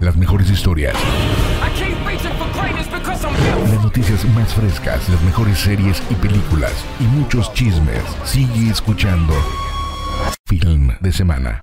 Las mejores historias. Las noticias más frescas, las mejores series y películas y muchos chismes. Sigue escuchando Film de Semana.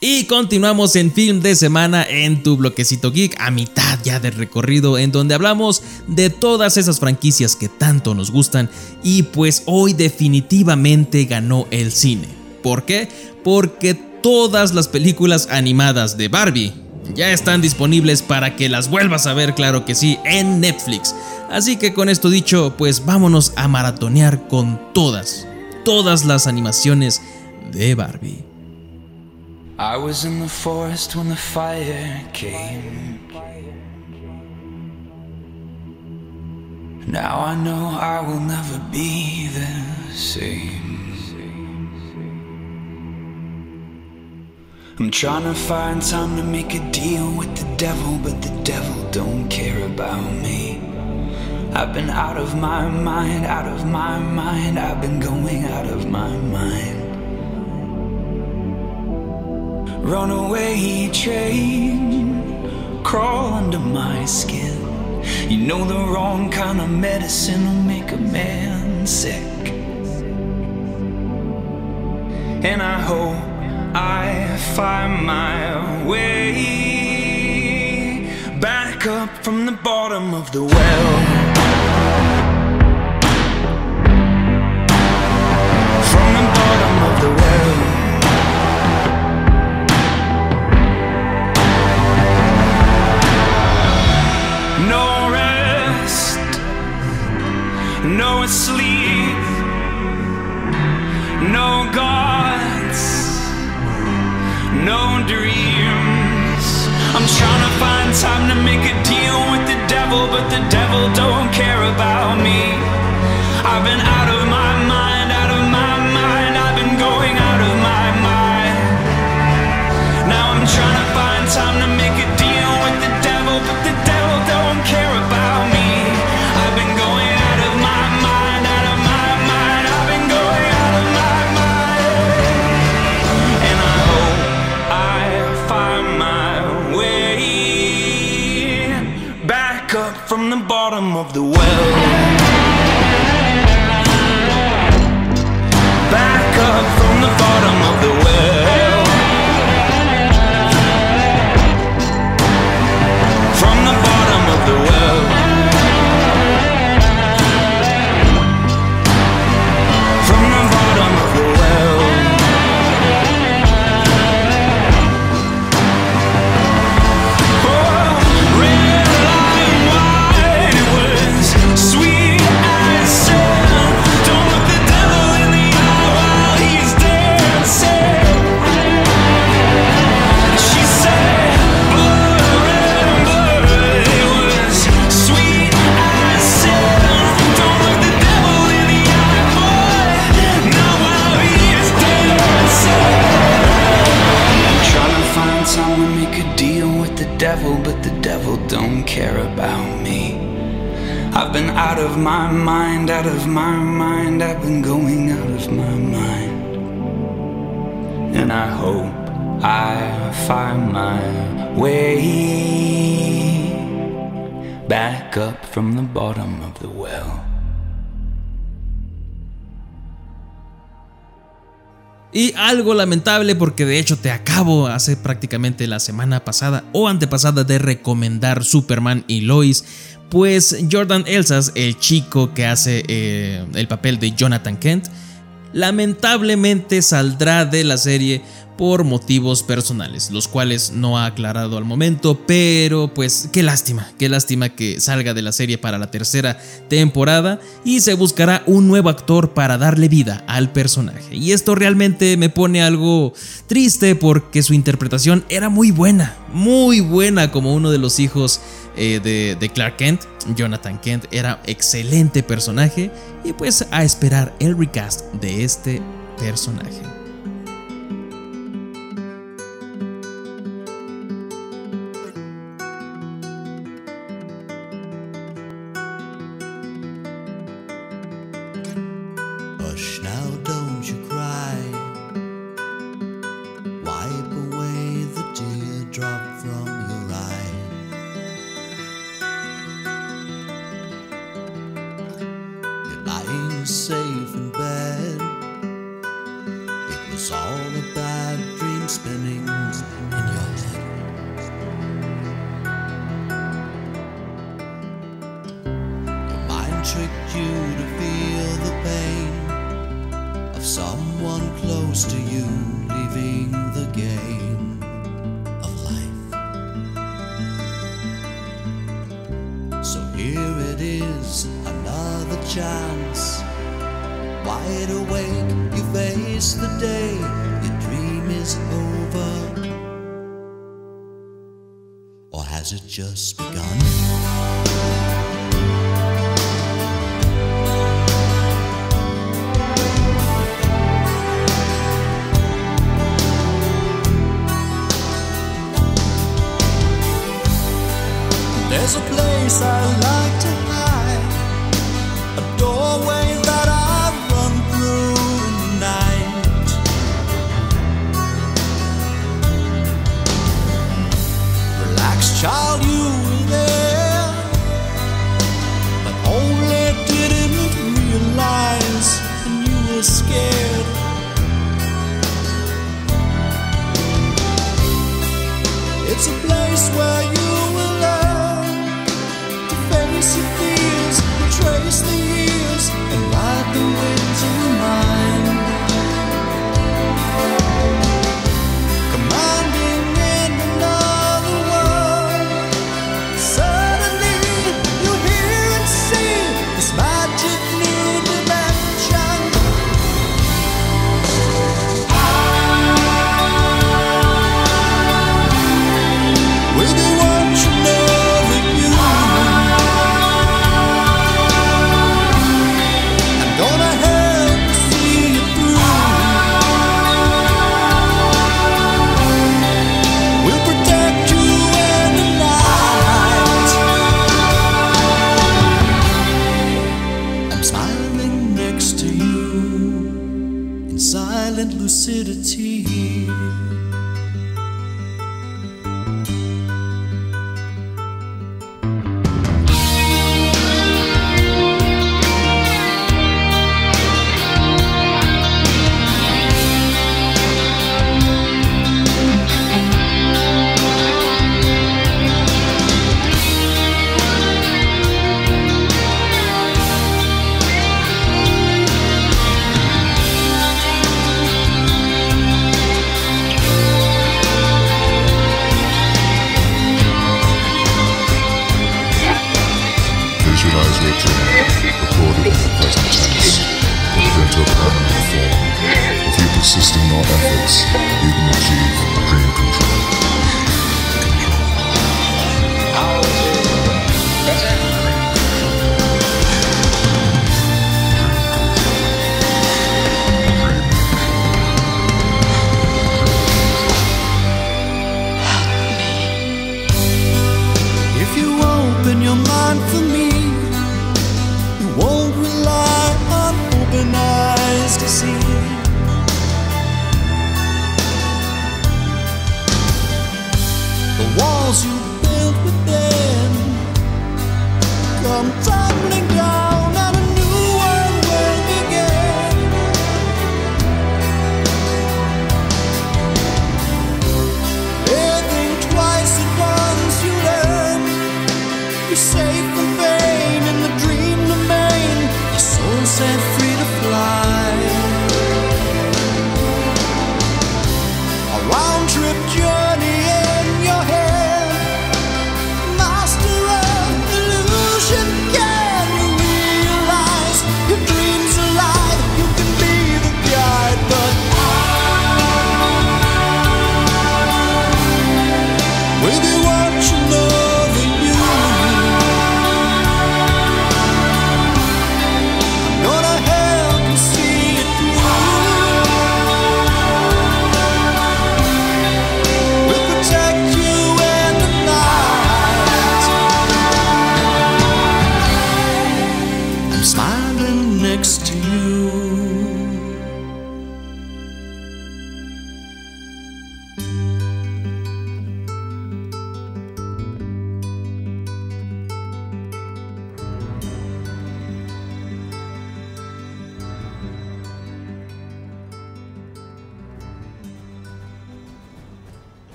Y continuamos en Film de Semana en tu bloquecito geek, a mitad ya del recorrido, en donde hablamos de todas esas franquicias que tanto nos gustan. Y pues hoy definitivamente ganó el cine. ¿Por qué? Porque todas las películas animadas de Barbie ya están disponibles para que las vuelvas a ver, claro que sí, en Netflix. Así que con esto dicho, pues vámonos a maratonear con todas, todas las animaciones de Barbie. I was in the forest when the fire came. Now I know I will never be the same. I'm trying to find time to make a deal with the devil, but the devil don't care about me. I've been out of my mind, out of my mind, I've been going out of my mind. Runaway train, crawl under my skin. You know the wrong kind of medicine will make a man sick. And I hope I find my way back up from the bottom of the well. From the bottom of the well. No rest, no sleep, no gods, no dreams. I'm trying to find time to make a deal with the devil, but the devil don't care about me. I've been out of my mind, out of my mind, I've been going out of my mind. Now I'm trying to find time to of the well. Back up from the bottom of the well. I've been out of my mind, out of my mind, I've been going out of my mind. And I hope I find my way back up from the bottom of the well. Y algo lamentable porque de hecho te acabo hace prácticamente la semana pasada o antepasada de recomendar Superman y Lois, pues Jordan Elsas, el chico que hace eh, el papel de Jonathan Kent, lamentablemente saldrá de la serie por motivos personales, los cuales no ha aclarado al momento, pero pues qué lástima, qué lástima que salga de la serie para la tercera temporada y se buscará un nuevo actor para darle vida al personaje. Y esto realmente me pone algo triste porque su interpretación era muy buena, muy buena como uno de los hijos eh, de, de Clark Kent, Jonathan Kent, era excelente personaje y pues a esperar el recast de este personaje. It was all a bad dream spinning in your head. Your mind tricked you to feel the pain of someone close to you leaving the game of life. So here it is, another chance. Wide awake, you face the day, your dream is over. Or has it just begun? Child, you were there, but only didn't realize when you were scared. It's a place where you to you in silent lucidity. Your efforts, you can achieve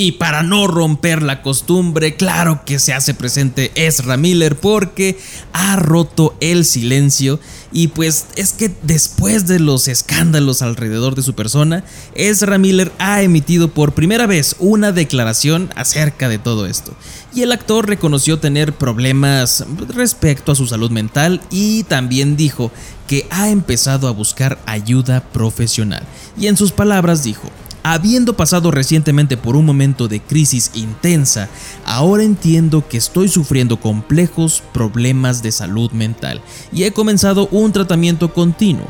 Y para no romper la costumbre, claro que se hace presente Ezra Miller porque ha roto el silencio y pues es que después de los escándalos alrededor de su persona, Ezra Miller ha emitido por primera vez una declaración acerca de todo esto. Y el actor reconoció tener problemas respecto a su salud mental y también dijo que ha empezado a buscar ayuda profesional. Y en sus palabras dijo, Habiendo pasado recientemente por un momento de crisis intensa, ahora entiendo que estoy sufriendo complejos problemas de salud mental y he comenzado un tratamiento continuo.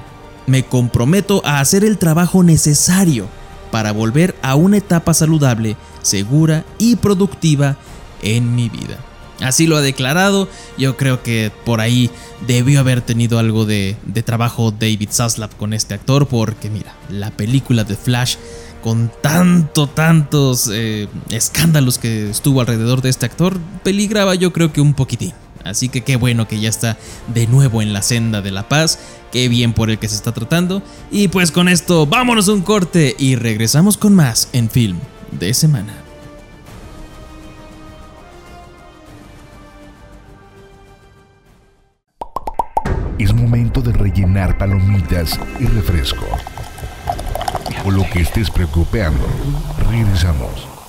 Me comprometo a hacer el trabajo necesario para volver a una etapa saludable, segura y productiva en mi vida. Así lo ha declarado, yo creo que por ahí debió haber tenido algo de, trabajo David Zaslav con este actor porque mira, la película de Flash con tanto, tantos eh, escándalos que estuvo alrededor de este actor, peligraba yo creo que un poquitín. Así que qué bueno que ya está de nuevo en la senda de la paz, qué bien por el que se está tratando. Y pues con esto, vámonos a un corte y regresamos con más en Film de Semana. Es momento de rellenar palomitas y refresco o lo que estés preocupando. Regresamos.